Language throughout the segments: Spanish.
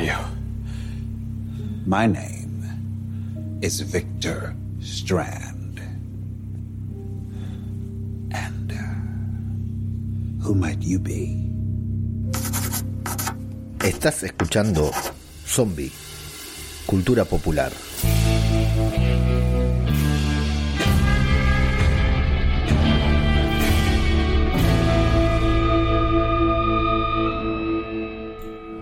are you? My name is Victor Strand. And uh, who might you be? Estás escuchando Zombie, Cultura Popular.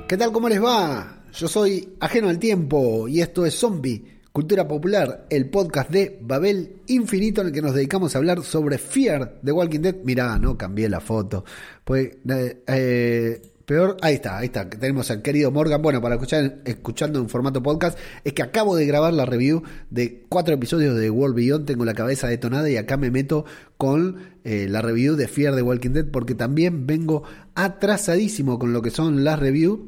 ¿Qué tal? ¿Cómo les va? Yo soy Ajeno al Tiempo y esto es Zombie, Cultura Popular, el podcast de Babel Infinito en el que nos dedicamos a hablar sobre Fear de Walking Dead. Mirá, no cambié la foto. Pues, eh, eh, peor, ahí está, ahí está. Tenemos al querido Morgan. Bueno, para escuchar, escuchando en formato podcast, es que acabo de grabar la review de cuatro episodios de World Beyond. Tengo la cabeza detonada y acá me meto con eh, la review de Fear de Walking Dead porque también vengo atrasadísimo con lo que son las reviews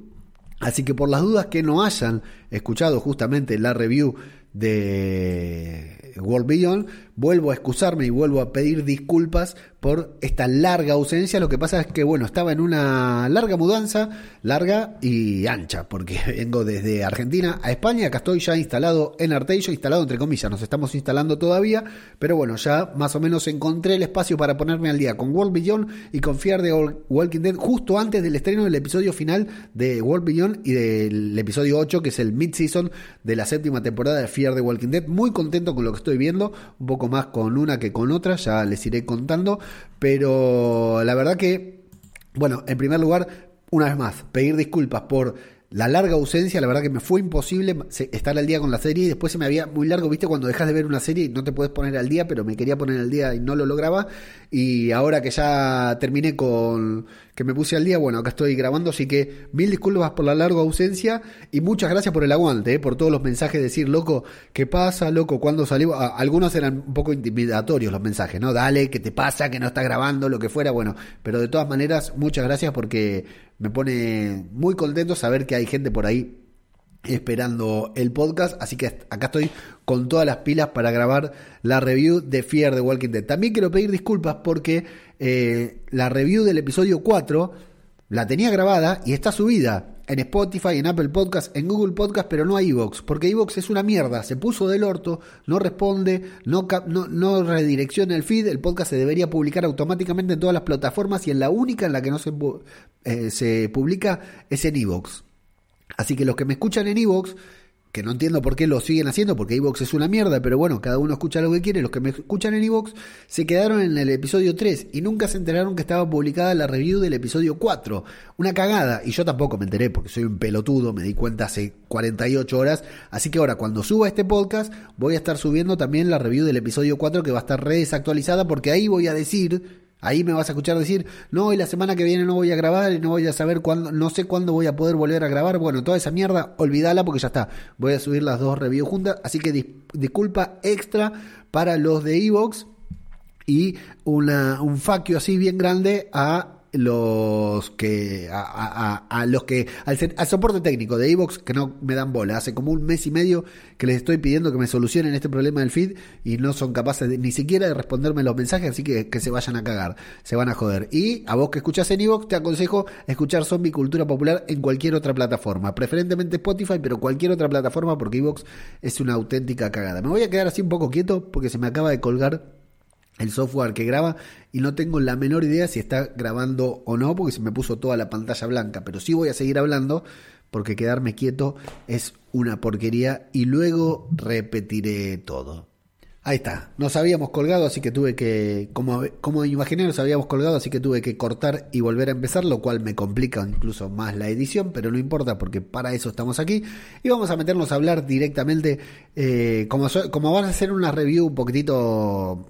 Así que por las dudas que no hayan escuchado justamente la review de World Beyond, vuelvo a excusarme y vuelvo a pedir disculpas por esta larga ausencia. Lo que pasa es que, bueno, estaba en una larga mudanza, larga y ancha, porque vengo desde Argentina a España. Acá estoy ya instalado en Arteillo, instalado entre comillas, nos estamos instalando todavía, pero bueno, ya más o menos encontré el espacio para ponerme al día con World Beyond y confiar de Walking Dead justo antes del estreno del episodio final de World Beyond y del episodio 8, que es el mid-season de la séptima temporada de Fear de Walking Dead. Muy contento con lo que estoy viendo, un poco más con una que con otra, ya les iré contando. Pero la verdad que, bueno, en primer lugar, una vez más, pedir disculpas por la larga ausencia, la verdad que me fue imposible estar al día con la serie y después se me había muy largo, viste, cuando dejas de ver una serie no te puedes poner al día, pero me quería poner al día y no lo lograba. Y ahora que ya terminé con que me puse al día, bueno, acá estoy grabando, así que mil disculpas por la larga ausencia y muchas gracias por el aguante, eh, por todos los mensajes, decir, loco, ¿qué pasa, loco? ¿Cuándo salió? algunos eran un poco intimidatorios los mensajes, ¿no? Dale, ¿qué te pasa? Que no está grabando, lo que fuera, bueno, pero de todas maneras, muchas gracias porque me pone muy contento saber que hay gente por ahí esperando el podcast, así que acá estoy con todas las pilas para grabar la review de Fear de Walking Dead. También quiero pedir disculpas porque eh, la review del episodio 4 la tenía grabada y está subida en Spotify, en Apple Podcast, en Google Podcast, pero no a Evox, porque Evox es una mierda, se puso del orto, no responde, no, no, no, redirecciona el feed, el podcast se debería publicar automáticamente en todas las plataformas y en la única en la que no se, eh, se publica es en Evox. Así que los que me escuchan en Evox que no entiendo por qué lo siguen haciendo, porque Evox es una mierda, pero bueno, cada uno escucha lo que quiere. Los que me escuchan en Evox se quedaron en el episodio 3 y nunca se enteraron que estaba publicada la review del episodio 4. Una cagada, y yo tampoco me enteré porque soy un pelotudo, me di cuenta hace 48 horas. Así que ahora, cuando suba este podcast, voy a estar subiendo también la review del episodio 4 que va a estar re desactualizada, porque ahí voy a decir Ahí me vas a escuchar decir, no, y la semana que viene no voy a grabar y no voy a saber cuándo, no sé cuándo voy a poder volver a grabar. Bueno, toda esa mierda, olvídala porque ya está. Voy a subir las dos reviews juntas. Así que disculpa extra para los de Evox y una, un faquio así bien grande a los que a, los que al, al, soporte técnico de Evox que no me dan bola. Hace como un mes y medio que les estoy pidiendo que me solucionen este problema del feed y no son capaces ni siquiera de responderme los mensajes así que, que se vayan a cagar se van a joder. Y a vos que escuchás en Evox te aconsejo escuchar Zombie Cultura Popular en cualquier otra plataforma preferentemente Spotify pero cualquier otra plataforma porque Evox es una auténtica cagada. Me voy a quedar así un poco quieto porque se me acaba de colgar el software que graba y no tengo la menor idea si está grabando o no porque se me puso toda la pantalla blanca, pero sí voy a seguir hablando porque quedarme quieto es una porquería y luego repetiré todo. Ahí está, nos habíamos colgado, así que tuve que, como, como imaginé, nos habíamos colgado, así que tuve que cortar y volver a empezar, lo cual me complica incluso más la edición, pero no importa porque para eso estamos aquí. Y vamos a meternos a hablar directamente, eh, como, como van a hacer una review un poquitito,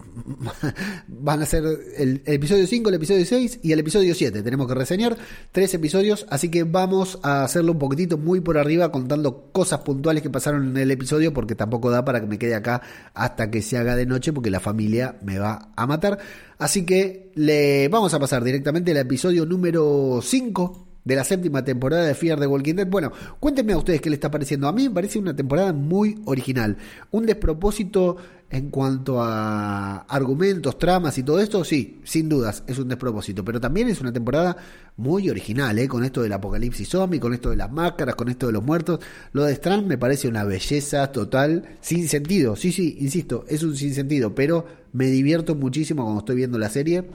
van a ser el, el, episodio 5, el episodio 6 y el episodio 7. Tenemos que reseñar tres episodios, así que vamos a hacerlo un poquitito muy por arriba contando cosas puntuales que pasaron en el episodio porque tampoco da para que me quede acá hasta que se haga de noche porque la familia me va a matar. Así que le vamos a pasar directamente al episodio número 5 de la séptima temporada de Fear the Walking Dead. Bueno, cuéntenme a ustedes qué le está pareciendo. A mí me parece una temporada muy original. Un despropósito en cuanto a argumentos, tramas y todo esto, sí, sin dudas, es un despropósito. Pero también es una temporada muy original, ¿eh? con esto del apocalipsis zombie, con esto de las máscaras, con esto de los muertos. Lo de Strand me parece una belleza total, sin sentido. Sí, sí, insisto, es un sin sentido, pero me divierto muchísimo cuando estoy viendo la serie.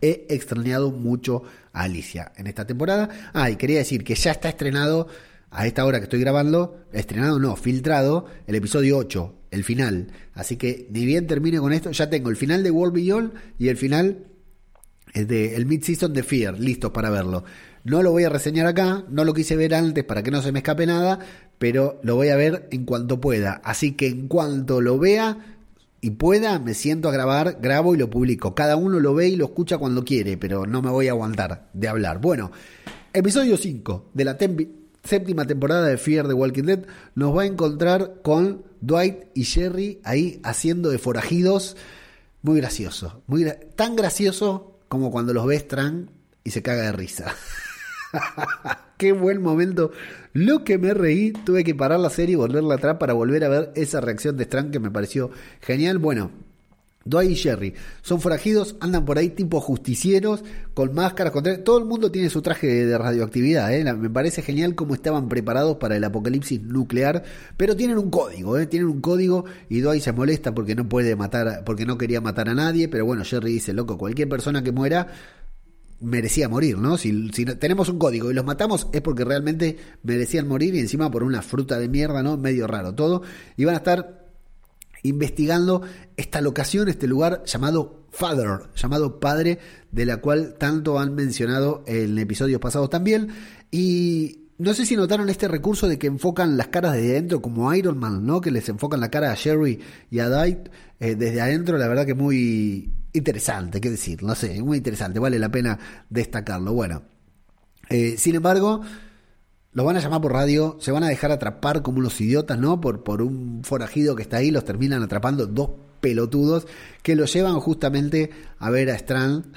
He extrañado mucho a Alicia en esta temporada. Ah, y quería decir que ya está estrenado a esta hora que estoy grabando, estrenado no, filtrado, el episodio 8, el final. Así que ni bien termine con esto, ya tengo el final de World Beyond y el final de el mid-season de Fear, listos para verlo. No lo voy a reseñar acá, no lo quise ver antes para que no se me escape nada, pero lo voy a ver en cuanto pueda. Así que en cuanto lo vea y pueda, me siento a grabar, grabo y lo publico. Cada uno lo ve y lo escucha cuando quiere, pero no me voy a aguantar de hablar. Bueno, episodio 5 de la séptima temporada de Fear the Walking Dead nos va a encontrar con Dwight y Jerry ahí haciendo de forajidos. Muy gracioso, muy tan gracioso como cuando los ves Tran y se caga de risa. Qué buen momento. Lo que me reí, tuve que parar la serie y volverla atrás para volver a ver esa reacción de Strang que me pareció genial. Bueno, Dwight y Jerry son forajidos, andan por ahí tipo justicieros, con máscaras, con... todo el mundo tiene su traje de radioactividad, ¿eh? me parece genial cómo estaban preparados para el apocalipsis nuclear, pero tienen un código, ¿eh? tienen un código y Dwight se molesta porque no puede matar, porque no quería matar a nadie, pero bueno, Jerry dice, loco, cualquier persona que muera merecía morir, ¿no? Si, si, tenemos un código y los matamos es porque realmente merecían morir y encima por una fruta de mierda, ¿no? Medio raro todo. Y van a estar investigando esta locación, este lugar llamado Father, llamado Padre, de la cual tanto han mencionado en episodios pasados también. Y no sé si notaron este recurso de que enfocan las caras desde adentro como Iron Man, ¿no? Que les enfocan la cara a Sherry y a Dwight eh, desde adentro, la verdad que muy interesante, qué decir, no sé, muy interesante, vale la pena destacarlo. Bueno, eh, sin embargo, los van a llamar por radio, se van a dejar atrapar como unos idiotas, ¿no? Por, por un forajido que está ahí, los terminan atrapando dos pelotudos que los llevan justamente a ver a Strand.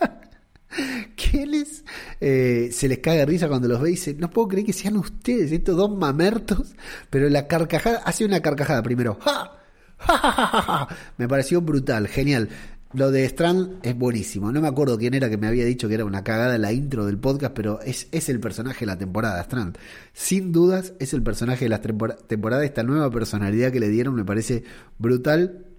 ¿Quiénes eh, se les caga risa cuando los ve y dice, no puedo creer que sean ustedes, estos dos mamertos, pero la carcajada, hace una carcajada primero, ¡ja! Me pareció brutal, genial. Lo de Strand es buenísimo. No me acuerdo quién era que me había dicho que era una cagada la intro del podcast, pero es, es el personaje de la temporada, Strand. Sin dudas es el personaje de la temporada. Esta nueva personalidad que le dieron me parece brutal.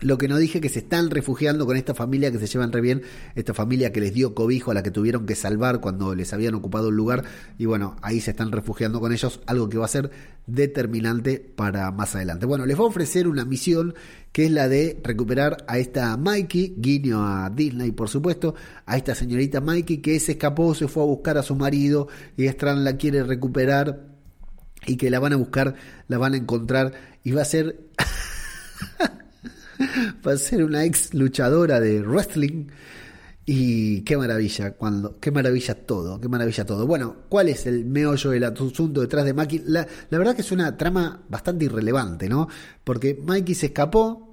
Lo que no dije que se están refugiando con esta familia que se llevan re bien, esta familia que les dio cobijo a la que tuvieron que salvar cuando les habían ocupado el lugar y bueno, ahí se están refugiando con ellos, algo que va a ser determinante para más adelante. Bueno, les voy a ofrecer una misión que es la de recuperar a esta Mikey, guiño a Disney por supuesto, a esta señorita Mikey que se escapó, se fue a buscar a su marido y Strand la quiere recuperar y que la van a buscar, la van a encontrar y va a ser... va a ser una ex luchadora de wrestling. Y qué maravilla, cuando, qué maravilla todo, qué maravilla todo. Bueno, ¿cuál es el meollo del asunto detrás de Mikey? La, la verdad que es una trama bastante irrelevante, ¿no? Porque Mikey se escapó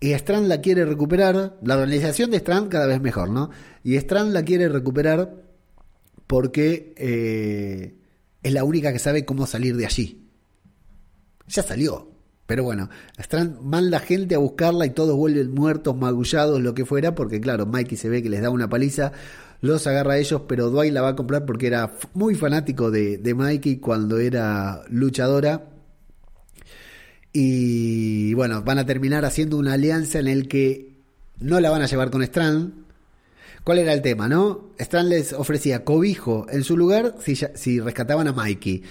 y Strand la quiere recuperar. La organización de Strand cada vez mejor, ¿no? Y Strand la quiere recuperar porque eh, es la única que sabe cómo salir de allí. Ya salió, pero bueno, Strand manda gente a buscarla y todos vuelven muertos, magullados, lo que fuera, porque claro, Mikey se ve que les da una paliza, los agarra a ellos, pero Dwight la va a comprar porque era muy fanático de, de Mikey cuando era luchadora. Y bueno, van a terminar haciendo una alianza en el que no la van a llevar con Strand. ¿Cuál era el tema, no? Strand les ofrecía cobijo en su lugar si, si rescataban a Mikey.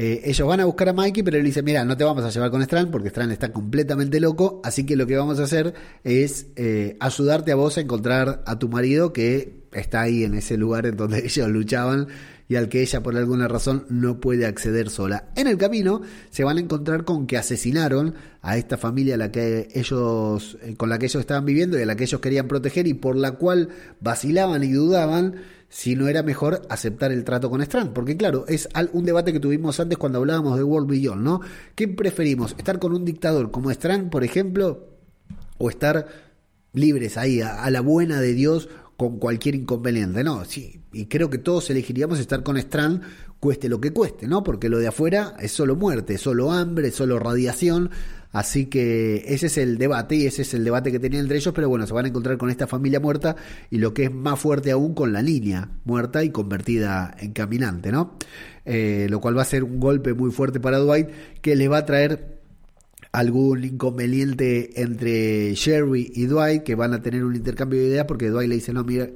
Eh, ellos van a buscar a Mikey, pero él dice, mira, no te vamos a llevar con Strand porque Strand está completamente loco, así que lo que vamos a hacer es eh, ayudarte a vos a encontrar a tu marido que está ahí en ese lugar en donde ellos luchaban y al que ella por alguna razón no puede acceder sola. En el camino se van a encontrar con que asesinaron a esta familia la que ellos, eh, con la que ellos estaban viviendo y a la que ellos querían proteger y por la cual vacilaban y dudaban si no era mejor aceptar el trato con Strand. Porque claro, es un debate que tuvimos antes cuando hablábamos de World Beyond, ¿no? ¿Qué preferimos? ¿Estar con un dictador como Strand, por ejemplo? ¿O estar libres ahí, a, la buena de Dios, con cualquier inconveniente? No, sí, y creo que todos elegiríamos estar con Strand, cueste lo que cueste, ¿no? Porque lo de afuera es solo muerte, solo hambre, solo radiación. Así que ese es el debate y ese es el debate que tenían entre ellos, pero bueno, se van a encontrar con esta familia muerta y lo que es más fuerte aún con la línea muerta y convertida en caminante, ¿no? Eh, lo cual va a ser un golpe muy fuerte para Dwight que le va a traer algún inconveniente entre Sherry y Dwight, que van a tener un intercambio de ideas, porque Dwight le dice, no, mira,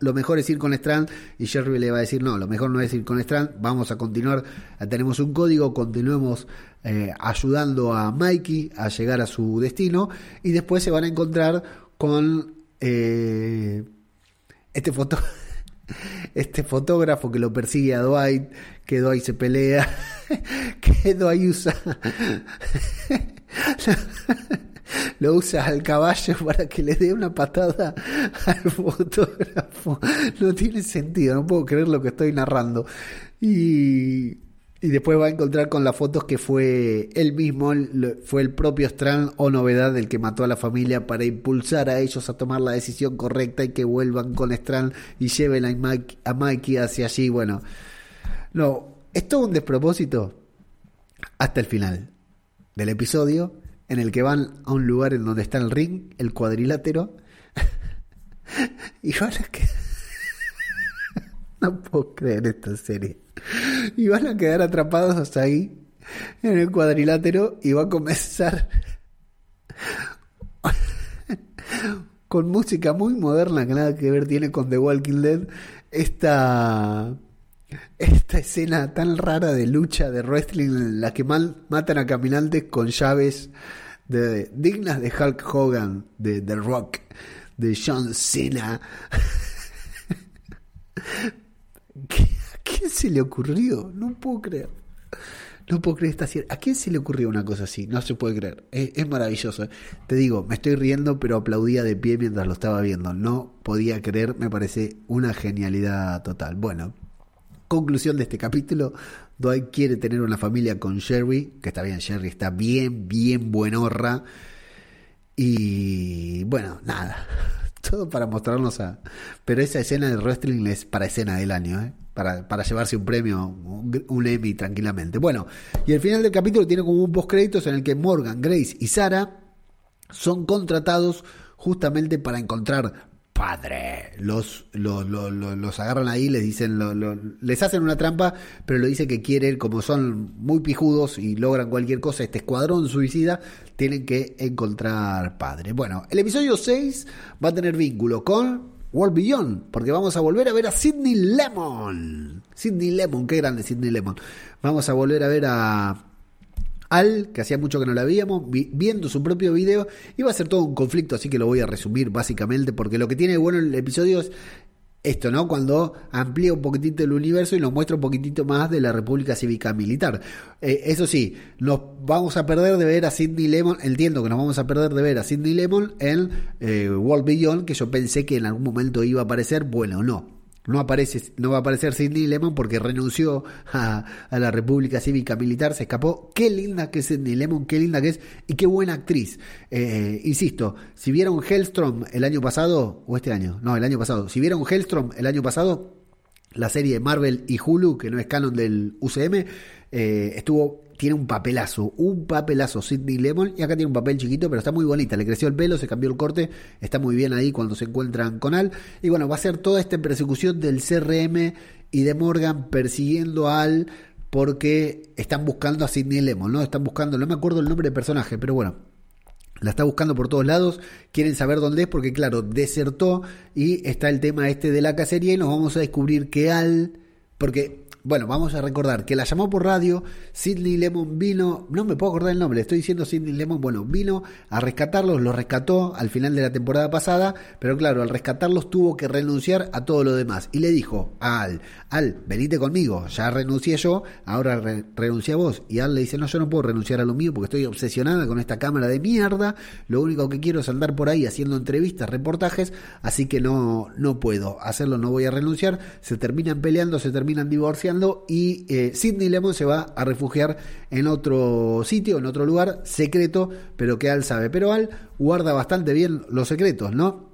lo mejor es ir con Strand, y Sherry le va a decir, no, lo mejor no es ir con Strand, vamos a continuar, tenemos un código, continuemos eh, ayudando a Mikey a llegar a su destino, y después se van a encontrar con eh, este foto este fotógrafo que lo persigue a Dwight, que Dwight se pelea, que Dwight usa lo usa al caballo para que le dé una patada al fotógrafo. No tiene sentido, no puedo creer lo que estoy narrando. Y, y después va a encontrar con las fotos que fue él mismo, fue el propio Strand o novedad el que mató a la familia para impulsar a ellos a tomar la decisión correcta y que vuelvan con Strand y lleven a Mikey, a Mikey hacia allí. Bueno, no, es todo un despropósito hasta el final del episodio en el que van a un lugar en donde está el ring, el cuadrilátero, y van a quedar... no puedo creer esta serie. Y van a quedar atrapados ahí, en el cuadrilátero, y va a comenzar con música muy moderna que nada que ver tiene con The Walking Dead, esta esta escena tan rara de lucha de wrestling en la que matan a caminantes con llaves de, dignas de Hulk Hogan, de The Rock, de John Cena. ¿A quién se le ocurrió? No puedo creer. No puedo creer esta. ¿A quién se le ocurrió una cosa así? No se puede creer. Es, maravilloso. Te digo, me estoy riendo, pero aplaudía de pie mientras lo estaba viendo. No podía creer, me parece una genialidad total. Bueno, conclusión de este capítulo, Dwight quiere tener una familia con Sherry, que está bien, Sherry está bien, bien buenorra. Y bueno, nada, todo para mostrarnos a... Pero esa escena de wrestling es para escena del año, ¿eh? Para, llevarse un premio, un, Emmy tranquilamente. Bueno, y el final del capítulo tiene como un post créditos en el que Morgan, Grace y Sara son contratados justamente para encontrar padre. Los, los, los, los, agarran ahí, les dicen, les hacen una trampa, pero lo dice que quieren, como son muy pijudos y logran cualquier cosa, este escuadrón suicida, tienen que encontrar padre. Bueno, el episodio 6 va a tener vínculo con World Beyond, porque vamos a volver a ver a Sidney Lemon. Sidney Lemon, qué grande Sidney Lemon. Vamos a volver a ver a al, que hacía mucho que no la veíamos, viendo su propio video. Iba a ser todo un conflicto, así que lo voy a resumir básicamente, porque lo que tiene bueno el episodio es esto, ¿no? Cuando amplía un poquitito el universo y nos muestra un poquitito más de la República Cívica Militar. Eh, eso sí, nos vamos a perder de ver a Sidney Lemon, entiendo que nos vamos a perder de ver a Sidney Lemon en eh, World Beyond, que yo pensé que en algún momento iba a aparecer, bueno, no. No, aparece, no va a aparecer Sidney Lemon porque renunció a, la República Cívica Militar, se escapó. Qué linda que es Sidney Lemon, qué linda que es y qué buena actriz. Eh, insisto, si vieron Hellstrom el año pasado, o este año, no, el año pasado, si vieron Hellstrom el año pasado, la serie Marvel y Hulu, que no es canon del UCM, eh, estuvo tiene un papelazo, un papelazo Sidney Lemon y acá tiene un papel chiquito, pero está muy bonita, le creció el pelo, se cambió el corte, está muy bien ahí cuando se encuentran con Al y bueno, va a ser toda esta persecución del CRM y de Morgan persiguiendo a Al porque están buscando a Sidney Lemon, ¿no? Están buscando, no me acuerdo el nombre del personaje, pero bueno, la está buscando por todos lados, quieren saber dónde es porque claro, desertó y está el tema este de la cacería y nos vamos a descubrir que Al, porque bueno, vamos a recordar que la llamó por radio, Sidney Lemon vino, no me puedo acordar el nombre, estoy diciendo Sidney Lemon, bueno, vino a rescatarlos, los rescató al final de la temporada pasada, pero claro, al rescatarlos tuvo que renunciar a todo lo demás. Y le dijo a Al, Al, venite conmigo, ya renuncié yo, ahora renuncia a vos. Y Al le dice, no, yo no puedo renunciar a lo mío porque estoy obsesionada con esta cámara de mierda, lo único que quiero es andar por ahí haciendo entrevistas, reportajes, así que no, no puedo hacerlo, no voy a renunciar, se terminan peleando, se terminan divorciando y eh, Sidney Lemon se va a refugiar en otro sitio, en otro lugar secreto, pero que Al sabe. Pero Al guarda bastante bien los secretos, ¿no?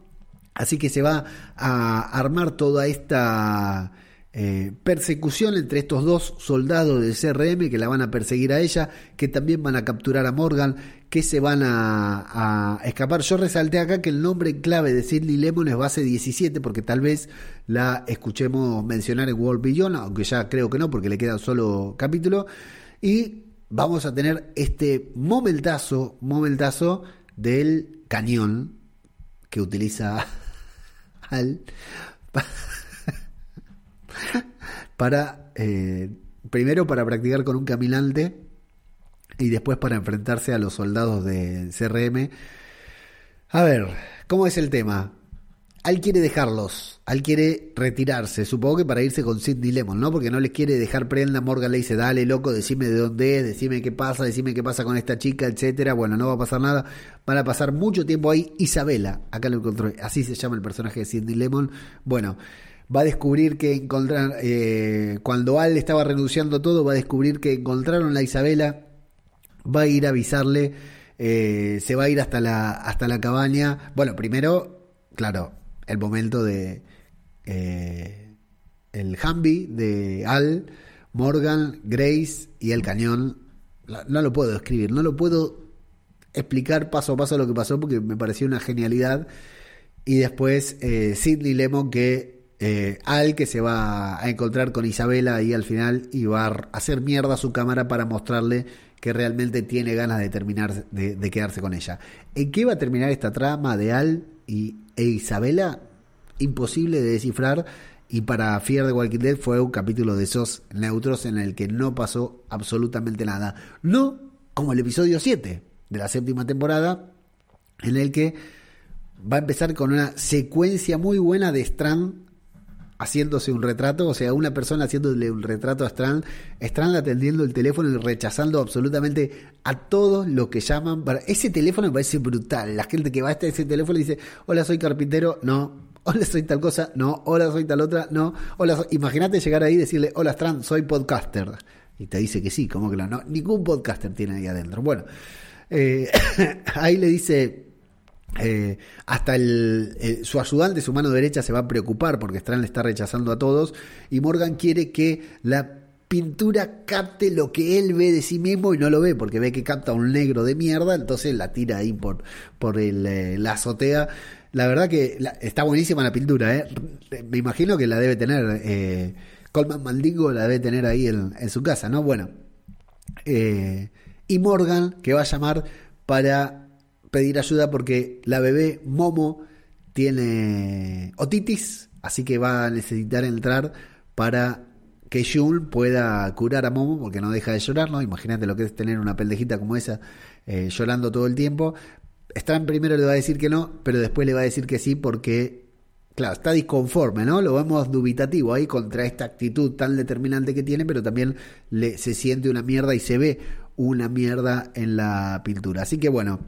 Así que se va a armar toda esta eh, persecución entre estos dos soldados del CRM que la van a perseguir a ella, que también van a capturar a Morgan, que se van a, escapar. Yo resalté acá que el nombre clave de Sidney Lemon es base 17, porque tal vez la escuchemos mencionar en World Beyond, aunque ya creo que no, porque le queda un solo capítulo. Y vamos a tener este momentazo, momentazo del cañón que utiliza Al para, eh, primero para practicar con un caminante y después para enfrentarse a los soldados de CRM. A ver, ¿cómo es el tema? Al quiere dejarlos, Al quiere retirarse, supongo que para irse con Sidney Lemon, ¿no? Porque no les quiere dejar prenda, Morgan le dice, dale loco, decime de dónde es, decime qué pasa, decime qué pasa con esta chica, etcétera. Bueno, no va a pasar nada, van a pasar mucho tiempo ahí. Isabela, acá lo encontré, así se llama el personaje de Sidney Lemon. Bueno, va a descubrir que encontraron, eh, cuando Al estaba renunciando todo, va a descubrir que encontraron a Isabela, va a ir a avisarle, eh, se va a ir hasta la, hasta la cabaña. Bueno, primero, claro, el momento de eh, el Humvee de Al, Morgan, Grace y el cañón. No lo puedo escribir, no lo puedo explicar paso a paso lo que pasó porque me pareció una genialidad. Y después Sidney Lemon que eh, al que se va a encontrar con Isabela ahí al final y va a hacer mierda a su cámara para mostrarle que realmente tiene ganas de terminar de, quedarse con ella. ¿En qué va a terminar esta trama de Al y, e Isabela? Imposible de descifrar y para Fear de Walking Dead fue un capítulo de esos neutros en el que no pasó absolutamente nada. No como el episodio 7 de la séptima temporada en el que va a empezar con una secuencia muy buena de Strand haciéndose un retrato, o sea, una persona haciéndole un retrato a Strand, Strand atendiendo el teléfono y rechazando absolutamente a todos los que llaman para... Ese teléfono me parece brutal, la gente que va a este, ese teléfono y dice, hola, soy carpintero, no, hola, soy tal cosa, no, hola, soy tal otra, no, hola, imagínate llegar ahí y decirle, hola, Strand, soy podcaster. Y te dice que sí, como que no, no ningún podcaster tiene ahí adentro. Bueno, eh, ahí le dice eh, hasta el, su ayudante, su mano derecha, se va a preocupar porque Strand le está rechazando a todos. Y Morgan quiere que la pintura capte lo que él ve de sí mismo y no lo ve porque ve que capta un negro de mierda. Entonces la tira ahí por, por el, eh, la azotea. La verdad que está buenísima la pintura. ¿eh? Me imagino que la debe tener. Eh, Colman Maldingo la debe tener ahí en, en su casa, ¿no? Bueno. y Morgan, que va a llamar para pedir ayuda porque la bebé Momo tiene otitis, así que va a necesitar entrar para que Jun pueda curar a Momo porque no deja de llorar, ¿no? Imagínate lo que es tener una pendejita como esa eh, llorando todo el tiempo. Strand primero le va a decir que no, pero después le va a decir que sí porque, claro, está disconforme, ¿no? Lo vemos dubitativo ahí contra esta actitud tan determinante que tiene, pero también le, se siente una mierda y se ve una mierda en la pintura. Así que bueno,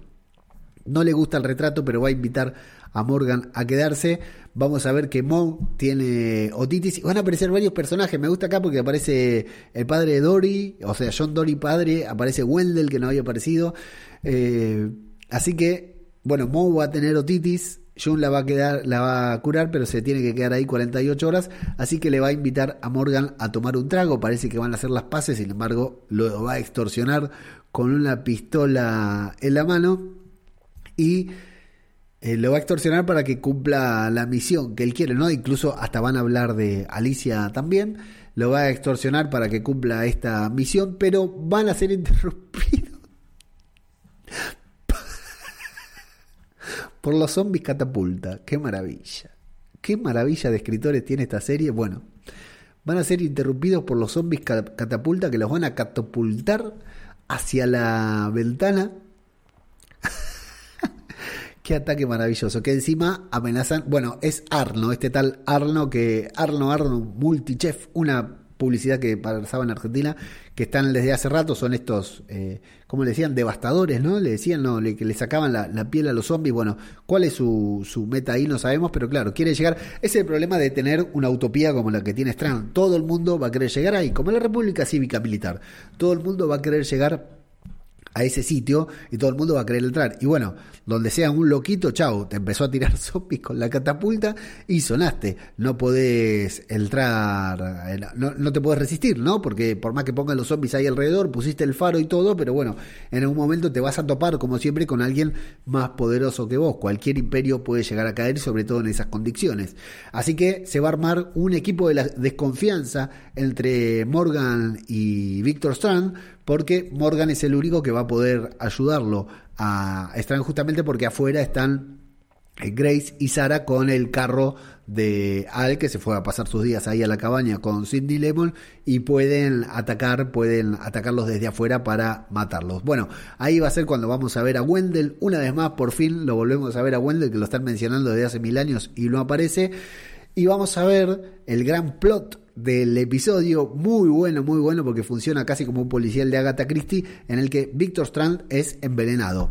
no le gusta el retrato, pero va a invitar a Morgan a quedarse. Vamos a ver que Mo tiene otitis. Van a aparecer varios personajes. Me gusta acá porque aparece el padre de Dory, o sea, John Dory padre. Aparece Wendell, que no había aparecido. Eh, así que, bueno, Mo va a tener otitis. John la va a quedar, la va a curar, pero se tiene que quedar ahí 48 horas, así que le va a invitar a Morgan a tomar un trago. Parece que van a hacer las paces, sin embargo, lo va a extorsionar con una pistola en la mano y eh, lo va a extorsionar para que cumpla la misión que él quiere, ¿no? Incluso hasta van a hablar de Alicia también. Lo va a extorsionar para que cumpla esta misión, pero van a ser interrumpidos por los zombies catapulta. Qué maravilla. Qué maravilla de escritores tiene esta serie. Bueno, van a ser interrumpidos por los zombies catapulta que los van a catapultar hacia la ventana Qué ataque maravilloso. Que encima amenazan. Bueno, es Arno, este tal Arno que. Arno Arno Multichef, una publicidad que pasaba en Argentina, que están desde hace rato, son estos, eh, como le decían, devastadores, ¿no? Le decían, no, que le sacaban la, piel a los zombies. Bueno, ¿cuál es su, su meta ahí? No sabemos, pero claro, quiere llegar. Es el problema de tener una utopía como la que tiene Strand. Todo el mundo va a querer llegar ahí, como la República Cívica Militar. Todo el mundo va a querer llegar a ese sitio y todo el mundo va a querer entrar. Y bueno, donde sea un loquito, chau, te empezó a tirar zombies con la catapulta y sonaste. No podés entrar, eh, no, no te podés resistir, ¿no? Porque por más que pongan los zombies ahí alrededor, pusiste el faro y todo, pero bueno, en algún momento te vas a topar, como siempre, con alguien más poderoso que vos. Cualquier imperio puede llegar a caer, sobre todo en esas condiciones. Así que se va a armar un equipo de la desconfianza entre Morgan y Victor Strand porque Morgan es el único que va a poder ayudarlo a Strand justamente porque afuera están eh, Grace y Sara con el carro de Al que se fue a pasar sus días ahí a la cabaña con Cindy Lemon y pueden atacar, pueden atacarlos desde afuera para matarlos. Bueno, ahí va a ser cuando vamos a ver a Wendell una vez más, por fin lo volvemos a ver a Wendell que lo están mencionando desde hace mil años y no aparece y vamos a ver el gran plot del episodio, muy bueno, muy bueno, porque funciona casi como un policial de Agatha Christie, en el que Victor Strand es envenenado.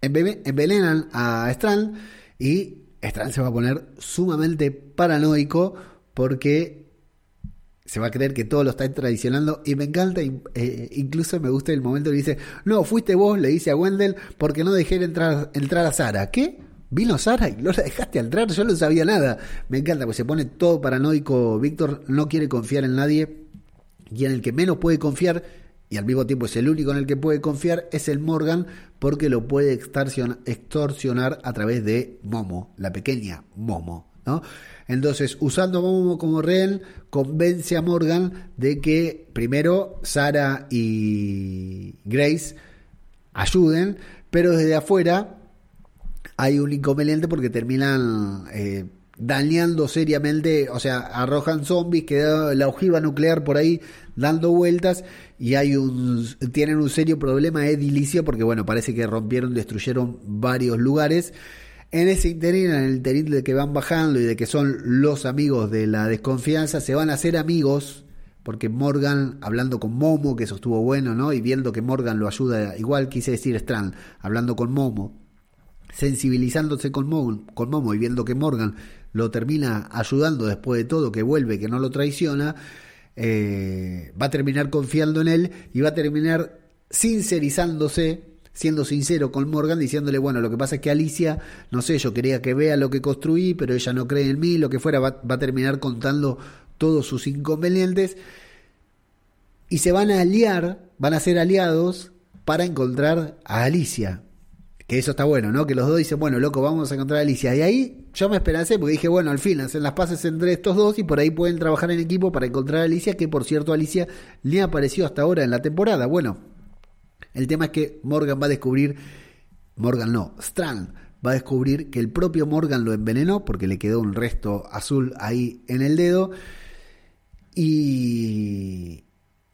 Envenenan a Strand y Strand se va a poner sumamente paranoico porque se va a creer que todo lo está traicionando y me encanta, eh, incluso me gusta el momento que dice, no, fuiste vos, le dice a Wendell, porque no dejé entrar, entrar a Sara. ¿Qué? Vino Sara y no la dejaste entrar, yo no sabía nada. Me encanta, pues se pone todo paranoico. Víctor no quiere confiar en nadie y en el que menos puede confiar y al mismo tiempo es el único en el que puede confiar es el Morgan porque lo puede extorsionar a través de Momo, la pequeña Momo. ¿no? Entonces, usando a Momo como rehén, convence a Morgan de que primero Sara y Grace ayuden, pero desde afuera hay un inconveniente porque terminan eh, dañando seriamente, o sea, arrojan zombies, queda la ojiva nuclear por ahí dando vueltas y hay un tienen un serio problema de edilicia porque bueno, parece que rompieron, destruyeron varios lugares. En ese interín, en el interín de que van bajando y de que son los amigos de la desconfianza, se van a hacer amigos porque Morgan, hablando con Momo, que eso estuvo bueno, ¿no? Y viendo que Morgan lo ayuda, igual quise decir Strand, hablando con Momo, sensibilizándose con Momo, y viendo que Morgan lo termina ayudando después de todo, que vuelve, que no lo traiciona, eh, va a terminar confiando en él y va a terminar sincerizándose, siendo sincero con Morgan, diciéndole, bueno, lo que pasa es que Alicia, no sé, yo quería que vea lo que construí, pero ella no cree en mí, lo que fuera, va a terminar contando todos sus inconvenientes y se van a aliar, van a ser aliados para encontrar a Alicia. Que eso está bueno, ¿no? Que los dos dicen, bueno, loco, vamos a encontrar a Alicia. Y ahí yo me esperancé porque dije, bueno, al fin hacen las pases entre estos dos y por ahí pueden trabajar en equipo para encontrar a Alicia, que por cierto Alicia le apareció hasta ahora en la temporada. Bueno, el tema es que Morgan va a descubrir, Morgan no, Strand va a descubrir que el propio Morgan lo envenenó porque le quedó un resto azul ahí en el dedo. Y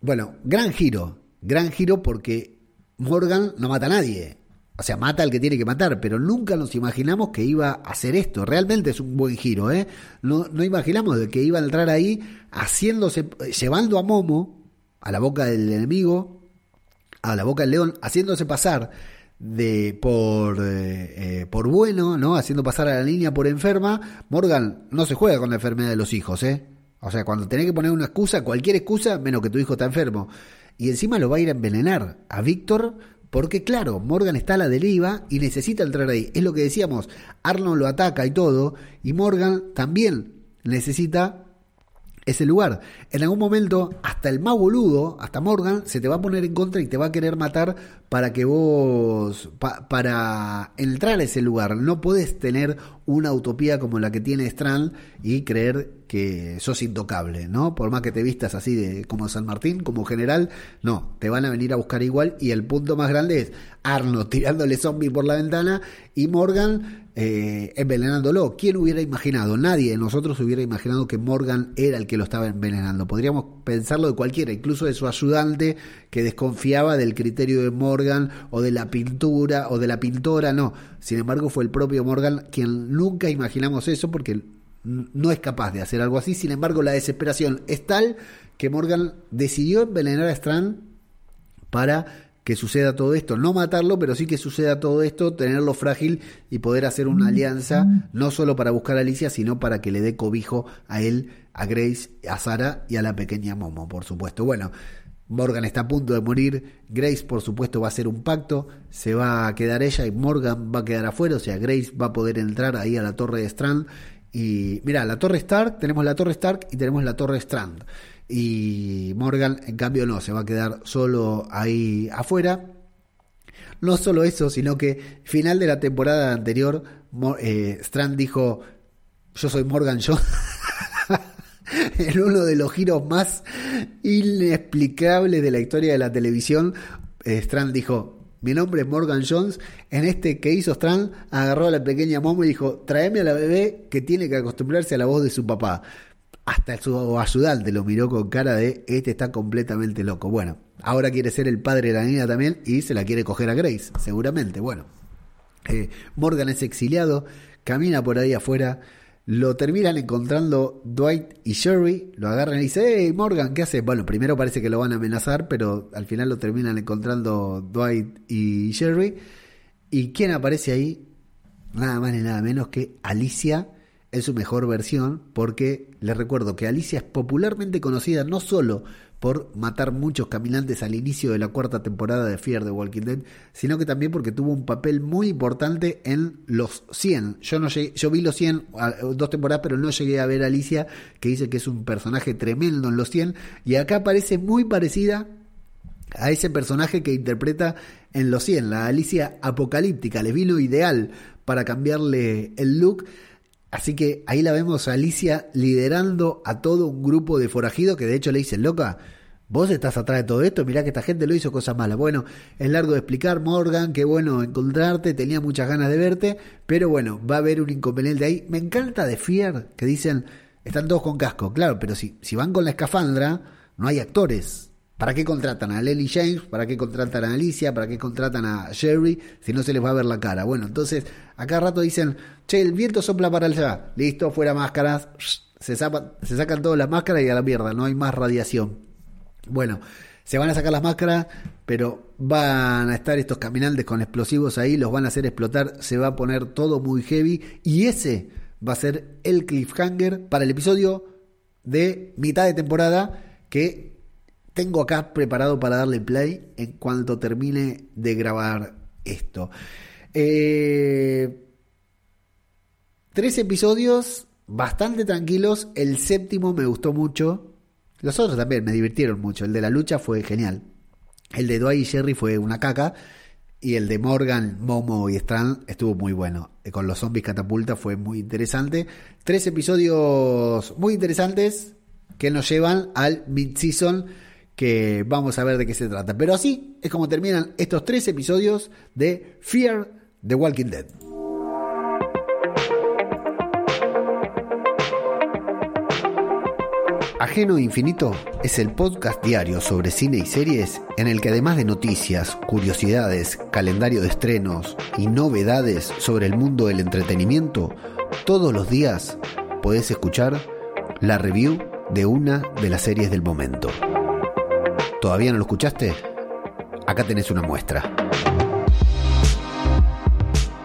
bueno, gran giro, gran giro porque Morgan no mata a nadie. O sea, mata al que tiene que matar, pero nunca nos imaginamos que iba a hacer esto. Realmente es un buen giro, ¿eh? No, no imaginamos de que iba a entrar ahí haciéndose, llevando a Momo a la boca del enemigo, a la boca del león, haciéndose pasar de por, eh, eh, por bueno, ¿no? Haciendo pasar a la niña por enferma. Morgan no se juega con la enfermedad de los hijos, ¿eh? O sea, cuando tenés que poner una excusa, cualquier excusa, menos que tu hijo está enfermo. Y encima lo va a ir a envenenar a Víctor porque claro, Morgan está a la deriva y necesita entrar ahí. Es lo que decíamos, Arnold lo ataca y todo, y Morgan también necesita ese lugar. En algún momento, hasta el más boludo, hasta Morgan, se te va a poner en contra y te va a querer matar para que vos, para entrar a ese lugar. No puedes tener una utopía como la que tiene Strand y creer que sos intocable, ¿no? Por más que te vistas así de como San Martín, como general, no, te van a venir a buscar igual y el punto más grande es Arno tirándole zombie por la ventana y Morgan eh, envenenándolo. ¿Quién hubiera imaginado? Nadie de nosotros hubiera imaginado que Morgan era el que lo estaba envenenando. Podríamos pensarlo de cualquiera, incluso de su ayudante que desconfiaba del criterio de Morgan o de la pintura o de la pintora, no. Sin embargo, fue el propio Morgan quien nunca imaginamos eso porque no es capaz de hacer algo así. Sin embargo, la desesperación es tal que Morgan decidió envenenar a Strand para que suceda todo esto, no matarlo, pero sí que suceda todo esto, tenerlo frágil y poder hacer una alianza, no solo para buscar a Alicia, sino para que le dé cobijo a él, a Grace, a Sara y a la pequeña Momo, por supuesto. Bueno, Morgan está a punto de morir, Grace por supuesto va a hacer un pacto, se va a quedar ella y Morgan va a quedar afuera, o sea, Grace va a poder entrar ahí a la torre de Strand. Y mira, la torre Stark, tenemos la torre Stark y tenemos la torre Strand. Y Morgan, en cambio, no, se va a quedar solo ahí afuera. No solo eso, sino que final de la temporada anterior, eh, Strand dijo, yo soy Morgan Jones. en uno de los giros más inexplicables de la historia de la televisión, eh, Strand dijo, mi nombre es Morgan Jones. En este que hizo Strand, agarró a la pequeña Momo y dijo, tráeme a la bebé que tiene que acostumbrarse a la voz de su papá. Hasta su ayudante lo miró con cara de, este está completamente loco. Bueno, ahora quiere ser el padre de la niña también y se la quiere coger a Grace, seguramente. Bueno, eh, Morgan es exiliado, camina por ahí afuera lo terminan encontrando Dwight y Sherry, lo agarran y dicen, hey Morgan, ¿qué haces? Bueno, primero parece que lo van a amenazar, pero al final lo terminan encontrando Dwight y Sherry. ¿Y quién aparece ahí? Nada más ni nada menos que Alicia en su mejor versión, porque les recuerdo que Alicia es popularmente conocida no solo por matar muchos caminantes al inicio de la cuarta temporada de Fear the Walking Dead, sino que también porque tuvo un papel muy importante en los 100. Yo no llegué, yo vi los 100 dos temporadas, pero no llegué a ver a Alicia, que dice que es un personaje tremendo en los 100 y acá parece muy parecida a ese personaje que interpreta en los 100, la Alicia apocalíptica, le vino ideal para cambiarle el look. Así que ahí la vemos a Alicia liderando a todo un grupo de forajidos que de hecho le dicen, loca, vos estás atrás de todo esto, mirá que esta gente lo hizo cosas malas. Bueno, es largo de explicar, Morgan, qué bueno encontrarte, tenía muchas ganas de verte, pero bueno, va a haber un inconveniente ahí. Me encanta de Fier que dicen, están todos con casco, claro, pero si, si van con la escafandra, no hay actores. ¿Para qué contratan a Lely James? ¿Para qué contratan a Alicia? ¿Para qué contratan a Sherry? Si no se les va a ver la cara. Bueno, entonces, acá rato dicen, che, el viento sopla para allá. Listo, fuera máscaras. Se, se sacan todas las máscaras y a la mierda, no hay más radiación. Bueno, se van a sacar las máscaras, pero van a estar estos caminantes con explosivos ahí, los van a hacer explotar, se va a poner todo muy heavy y ese va a ser el cliffhanger para el episodio de mitad de temporada que tengo acá preparado para darle play en cuanto termine de grabar esto. Eh, tres episodios bastante tranquilos. El séptimo me gustó mucho. Los otros también me divirtieron mucho. El de la lucha fue genial. El de Dwight y Jerry fue una caca. Y el de Morgan, Momo y Strand estuvo muy bueno. Eh, con los zombies catapulta fue muy interesante. Tres episodios muy interesantes que nos llevan al mid-season que vamos a ver de qué se trata. Pero así es como terminan estos tres episodios de Fear the Walking Dead. Ajeno Infinito es el podcast diario sobre cine y series en el que además de noticias, curiosidades, calendario de estrenos y novedades sobre el mundo del entretenimiento, todos los días podés escuchar la review de una de las series del momento. ¿Todavía no lo escuchaste? Acá tenés una muestra.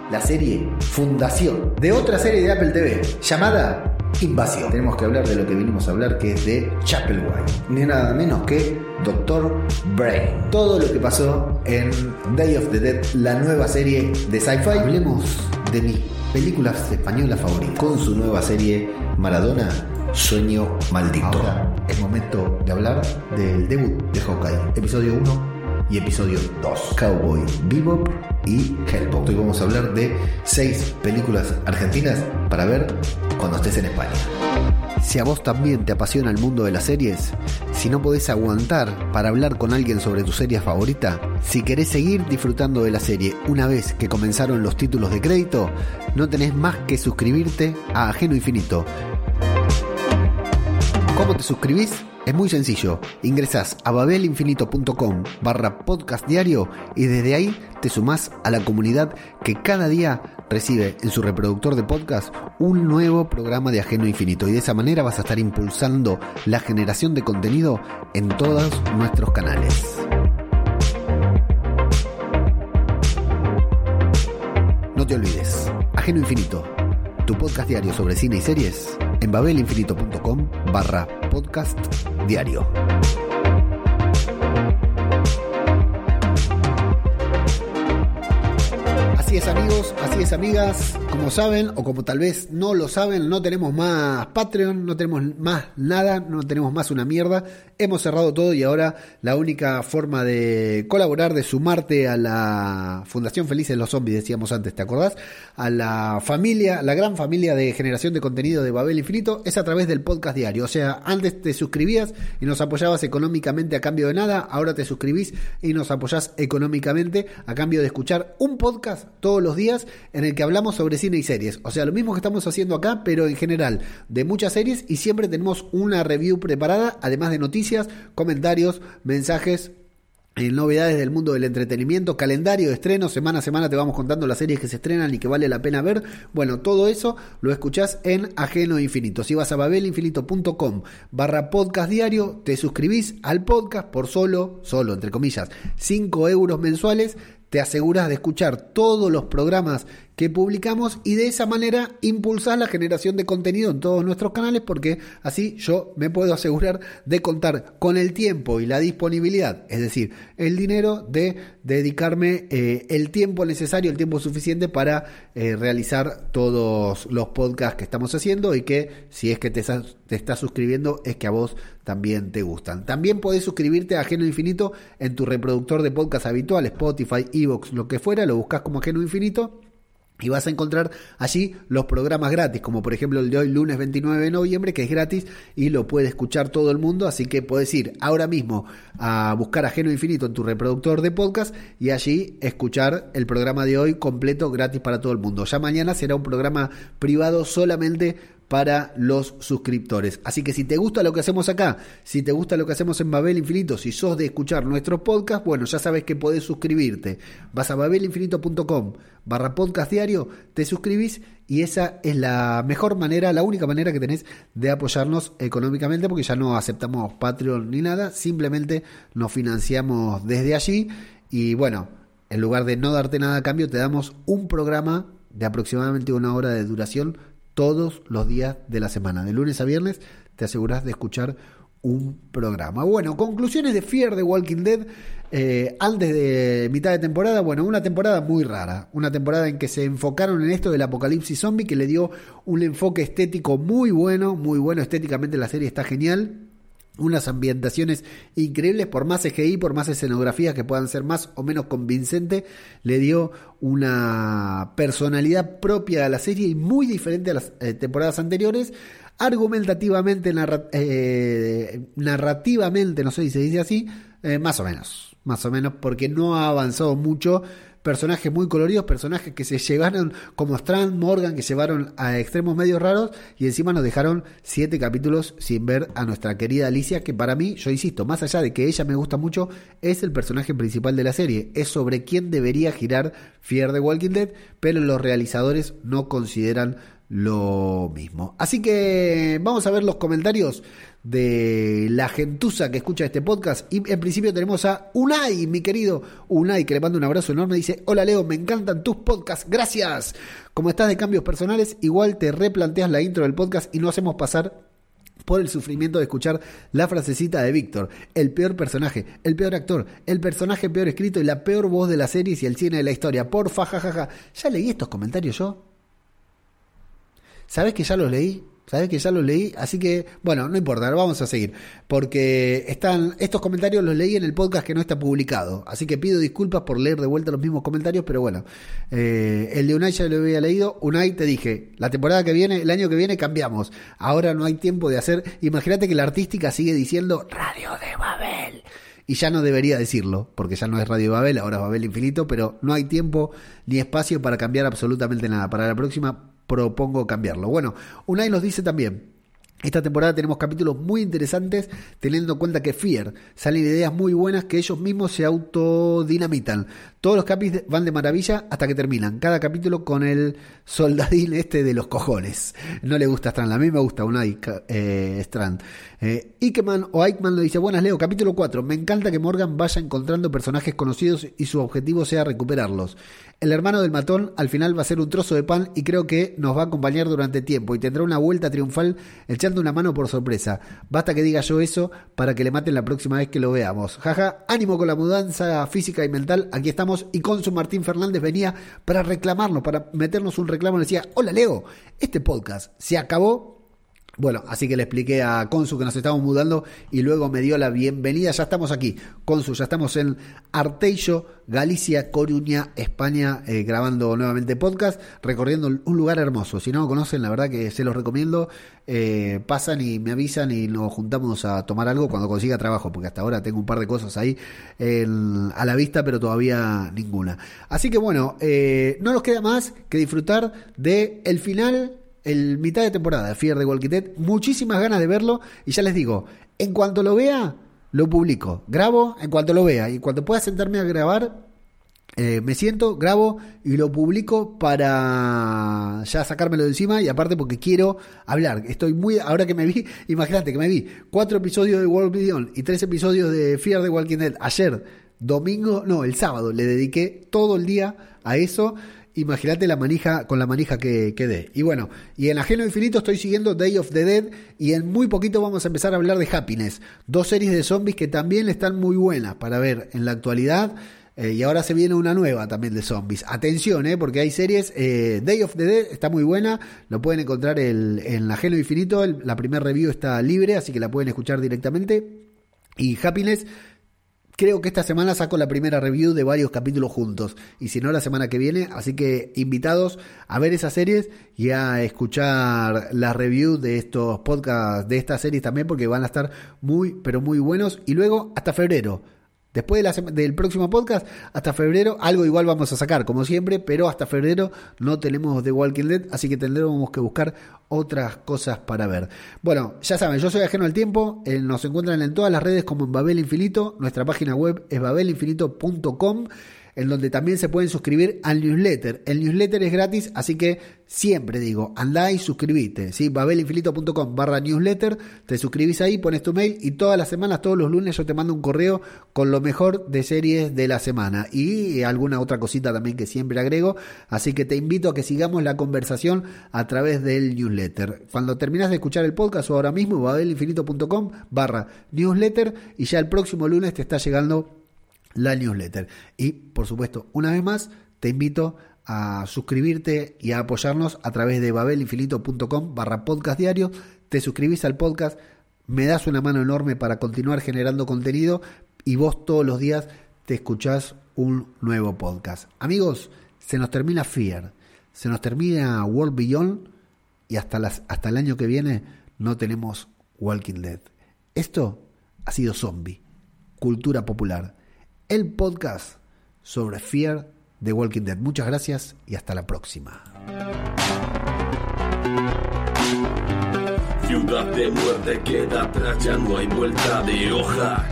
La serie Fundación de otra serie de Apple TV llamada Invasión. Tenemos que hablar de lo que vinimos a hablar, que es de Chapelwhite. Ni nada menos que Doctor Brain. Todo lo que pasó en Day of the Dead, la nueva serie de sci-fi. Hablemos de mis películas españolas favoritas. Con su nueva serie Maradona Sueño Maldito. Ahora es momento de hablar del debut de Hawkeye, episodio 1 y episodio 2. Cowboy Bebop y Hellboy. Hoy vamos a hablar de 6 películas argentinas para ver cuando estés en España. Si a vos también te apasiona el mundo de las series, si no podés aguantar para hablar con alguien sobre tu serie favorita, si querés seguir disfrutando de la serie una vez que comenzaron los títulos de crédito, no tenés más que suscribirte a Ajeno Infinito ¿Cómo te suscribís? Es muy sencillo. Ingresás a babelinfinito.com barra podcast diario y desde ahí te sumás a la comunidad que cada día recibe en su reproductor de podcast un nuevo programa de Ajeno Infinito. Y de esa manera vas a estar impulsando la generación de contenido en todos nuestros canales. No te olvides, Ajeno Infinito, tu podcast diario sobre cine y series en babelinfinito.com barra podcast diario. Amigos, así es amigas, como saben o como tal vez no lo saben, no tenemos más Patreon, no tenemos más nada, no tenemos más una mierda, hemos cerrado todo y ahora la única forma de colaborar, de sumarte a la Fundación Felices los Zombies, decíamos antes, ¿te acordás? A la familia, la gran familia de generación de contenido de Babel Infinito es a través del podcast diario, o sea, antes te suscribías y nos apoyabas económicamente a cambio de nada, ahora te suscribís y nos apoyás económicamente a cambio de escuchar un podcast todos los días en el que hablamos sobre cine y series. O sea, lo mismo que estamos haciendo acá, pero en general de muchas series y siempre tenemos una review preparada, además de noticias, comentarios, mensajes, eh, novedades del mundo del entretenimiento, calendario de estreno, semana a semana te vamos contando las series que se estrenan y que vale la pena ver. Bueno, todo eso lo escuchás en Ajeno Infinito. Si vas a babelinfinito.com barra podcast diario, te suscribís al podcast por solo, solo entre comillas, 5 euros mensuales te aseguras de escuchar todos los programas que publicamos y de esa manera impulsar la generación de contenido en todos nuestros canales porque así yo me puedo asegurar de contar con el tiempo y la disponibilidad, es decir, el dinero de dedicarme eh, el tiempo necesario, el tiempo suficiente para eh, realizar todos los podcasts que estamos haciendo y que si es que te, estás suscribiendo es que a vos también te gustan. También podés suscribirte a Ajeno Infinito en tu reproductor de podcast habitual, Spotify, Evox, lo que fuera, lo buscas como Ajeno Infinito y vas a encontrar allí los programas gratis, como por ejemplo el de hoy, lunes 29 de noviembre, que es gratis y lo puede escuchar todo el mundo. Así que puedes ir ahora mismo a buscar Ajeno Infinito en tu reproductor de podcast y allí escuchar el programa de hoy completo gratis para todo el mundo. Ya mañana será un programa privado solamente para los suscriptores. Así que si te gusta lo que hacemos acá, si te gusta lo que hacemos en Babel Infinito, si sos de escuchar nuestros podcasts, bueno, ya sabes que podés suscribirte. Vas a babelinfinito.com barra podcast diario, te suscribís y esa es la mejor manera, la única manera que tenés de apoyarnos económicamente porque ya no aceptamos Patreon ni nada, simplemente nos financiamos desde allí y bueno, en lugar de no darte nada a cambio, te damos un programa de aproximadamente una hora de duración todos los días de la semana. De lunes a viernes te aseguras de escuchar un programa. Bueno, conclusiones de Fear de Walking Dead eh, antes de mitad de temporada. Bueno, una temporada muy rara. Una temporada en que se enfocaron en esto del apocalipsis zombie que le dio un enfoque estético muy bueno, muy bueno. Estéticamente la serie está genial unas ambientaciones increíbles, por más CGI, por más escenografías que puedan ser más o menos convincente, le dio una personalidad propia a la serie y muy diferente a las eh, temporadas anteriores. Argumentativamente, eh, narrativamente, no sé si se dice así, eh, más o menos, más o menos, porque no ha avanzado mucho personajes muy coloridos, personajes que se llevaron como Strand, Morgan, que llevaron a extremos medios raros y encima nos dejaron siete capítulos sin ver a nuestra querida Alicia, que para mí, yo insisto, más allá de que ella me gusta mucho, es el personaje principal de la serie, es sobre quién debería girar Fear the Walking Dead, pero los realizadores no consideran lo mismo. Así que vamos a ver los comentarios de la gentuza que escucha este podcast. Y en principio tenemos a Unai, mi querido Unai, que le mando un abrazo enorme. Dice: Hola Leo, me encantan tus podcasts, gracias. Como estás de cambios personales, igual te replanteas la intro del podcast y no hacemos pasar por el sufrimiento de escuchar la frasecita de Víctor, el peor personaje, el peor actor, el personaje peor escrito y la peor voz de la serie y el cine de la historia. Porfa, jajaja. Ya leí estos comentarios yo. ¿Sabes que ya los leí? Sabes que ya los leí, así que bueno, no importa, vamos a seguir, porque están estos comentarios los leí en el podcast que no está publicado, así que pido disculpas por leer de vuelta los mismos comentarios, pero bueno, eh, el de Unai ya lo había leído, Unai te dije, la temporada que viene, el año que viene cambiamos, ahora no hay tiempo de hacer, imagínate que la artística sigue diciendo Radio de Babel. Y ya no debería decirlo, porque ya no es Radio Babel, ahora es Babel Infinito, pero no hay tiempo ni espacio para cambiar absolutamente nada. Para la próxima propongo cambiarlo. Bueno, Unai nos dice también, esta temporada tenemos capítulos muy interesantes, teniendo en cuenta que Fear salen ideas muy buenas que ellos mismos se autodinamitan. Todos los capítulos van de maravilla hasta que terminan. Cada capítulo con el soldadín este de los cojones. No le gusta Strand, a mí me gusta Unai eh, Strand. Eh, Ikeman o Aikman lo dice, buenas Leo, capítulo 4. Me encanta que Morgan vaya encontrando personajes conocidos y su objetivo sea recuperarlos. El hermano del matón al final va a ser un trozo de pan y creo que nos va a acompañar durante tiempo y tendrá una vuelta triunfal. El chat una mano por sorpresa. Basta que diga yo eso para que le maten la próxima vez que lo veamos. Jaja, ánimo con la mudanza física y mental. Aquí estamos. Y con su Martín Fernández venía para reclamarnos, para meternos un reclamo. Le decía, hola Leo, este podcast se acabó bueno, así que le expliqué a Consu que nos estamos mudando y luego me dio la bienvenida. Ya estamos aquí, Consu, ya estamos en Arteixo, Galicia, Coruña, España, eh, grabando nuevamente podcast, recorriendo un lugar hermoso. Si no lo conocen, la verdad que se los recomiendo. Eh, pasan y me avisan y nos juntamos a tomar algo cuando consiga trabajo, porque hasta ahora tengo un par de cosas ahí a la vista, pero todavía ninguna. Así que bueno, eh, no nos queda más que disfrutar de el final el mitad de temporada de Fear de Walking Dead. Muchísimas ganas de verlo y ya les digo, en cuanto lo vea, lo publico. Grabo en cuanto lo vea y cuando pueda sentarme a grabar, eh, me siento, grabo y lo publico para ya sacármelo de encima y aparte porque quiero hablar. Estoy muy, ahora que me vi, imagínate que me vi cuatro episodios de World Beyond y tres episodios de Fear de Walking Dead ayer, domingo, no, el sábado, le dediqué todo el día a eso Imagínate la manija con la manija que, quedé. Y bueno, y en Ajeno Infinito estoy siguiendo Day of the Dead y en muy poquito vamos a empezar a hablar de Happiness. Dos series de zombies que también están muy buenas para ver en la actualidad. Eh, y ahora se viene una nueva también de zombies. Atención, eh, porque hay series. Eh, Day of the Dead está muy buena. Lo pueden encontrar el, en Ajeno Infinito. la primera review está libre, así que la pueden escuchar directamente. Y Happiness Creo que esta semana saco la primera review de varios capítulos juntos. Y si no, la semana que viene. Así que invitados a ver esas series y a escuchar la review de estos podcasts, de estas series también, porque van a estar muy, pero muy buenos. Y luego hasta febrero Después del próximo podcast, hasta febrero, algo igual vamos a sacar, como siempre, pero hasta febrero no tenemos The Walking Dead, así que tendremos que buscar otras cosas para ver. Bueno, ya saben, yo soy ajeno al tiempo, eh, nos encuentran en todas las redes como en Babel Infinito, nuestra página web es babelinfinito.com en donde también se pueden suscribir al newsletter. El newsletter es gratis, así que siempre digo, andá y suscribite, ¿sí? babelinfinito.com barra newsletter, te suscribís ahí, pones tu mail y todas las semanas, todos los lunes yo te mando un correo con lo mejor de series de la semana y alguna otra cosita también que siempre agrego, así que te invito a que sigamos la conversación a través del newsletter. Cuando terminas de escuchar el podcast o ahora mismo, babelinfinito.com barra newsletter y ya el próximo lunes te está llegando la newsletter. Y, por supuesto, una vez más, te invito a suscribirte y a apoyarnos a través de babelinfinito.com barra podcast diario. Te suscribís al podcast, me das una mano enorme para continuar generando contenido y vos todos los días te escuchás un nuevo podcast. Amigos, se nos termina Fear, se nos termina World Beyond y hasta, las, hasta el año que viene no tenemos Walking Dead. Esto ha sido Zombie, cultura popular el podcast sobre Fear de Walking Dead. Muchas gracias y hasta la próxima. Ciudad de muerte queda atrás, ya no hay vuelta de hoja.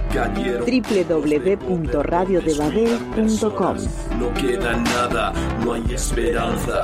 www.radiodebabel.com No queda nada, no hay esperanza.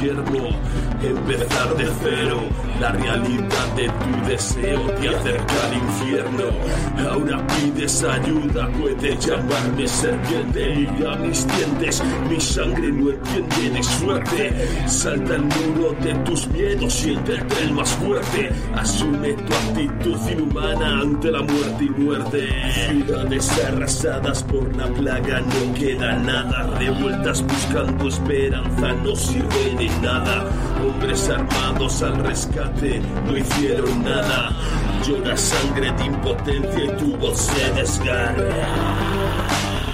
yermo, empezar de cero. La realidad de tu deseo te acerca al infierno. Ahora pides ayuda, puede llamarme serpiente. Mira mis dientes, mi sangre no entiende de suerte. Salta el muro de tus miedos, siéntete el más fuerte. Asume tu actitud inhumana ante la muerte y muerte. Ciudades arrasadas por la plaga, no queda nada. Revueltas buscando esperanza, no sirve de nada. Hombres armados al rescate, no hicieron nada. Llora sangre de impotencia y tu voz se desgarra.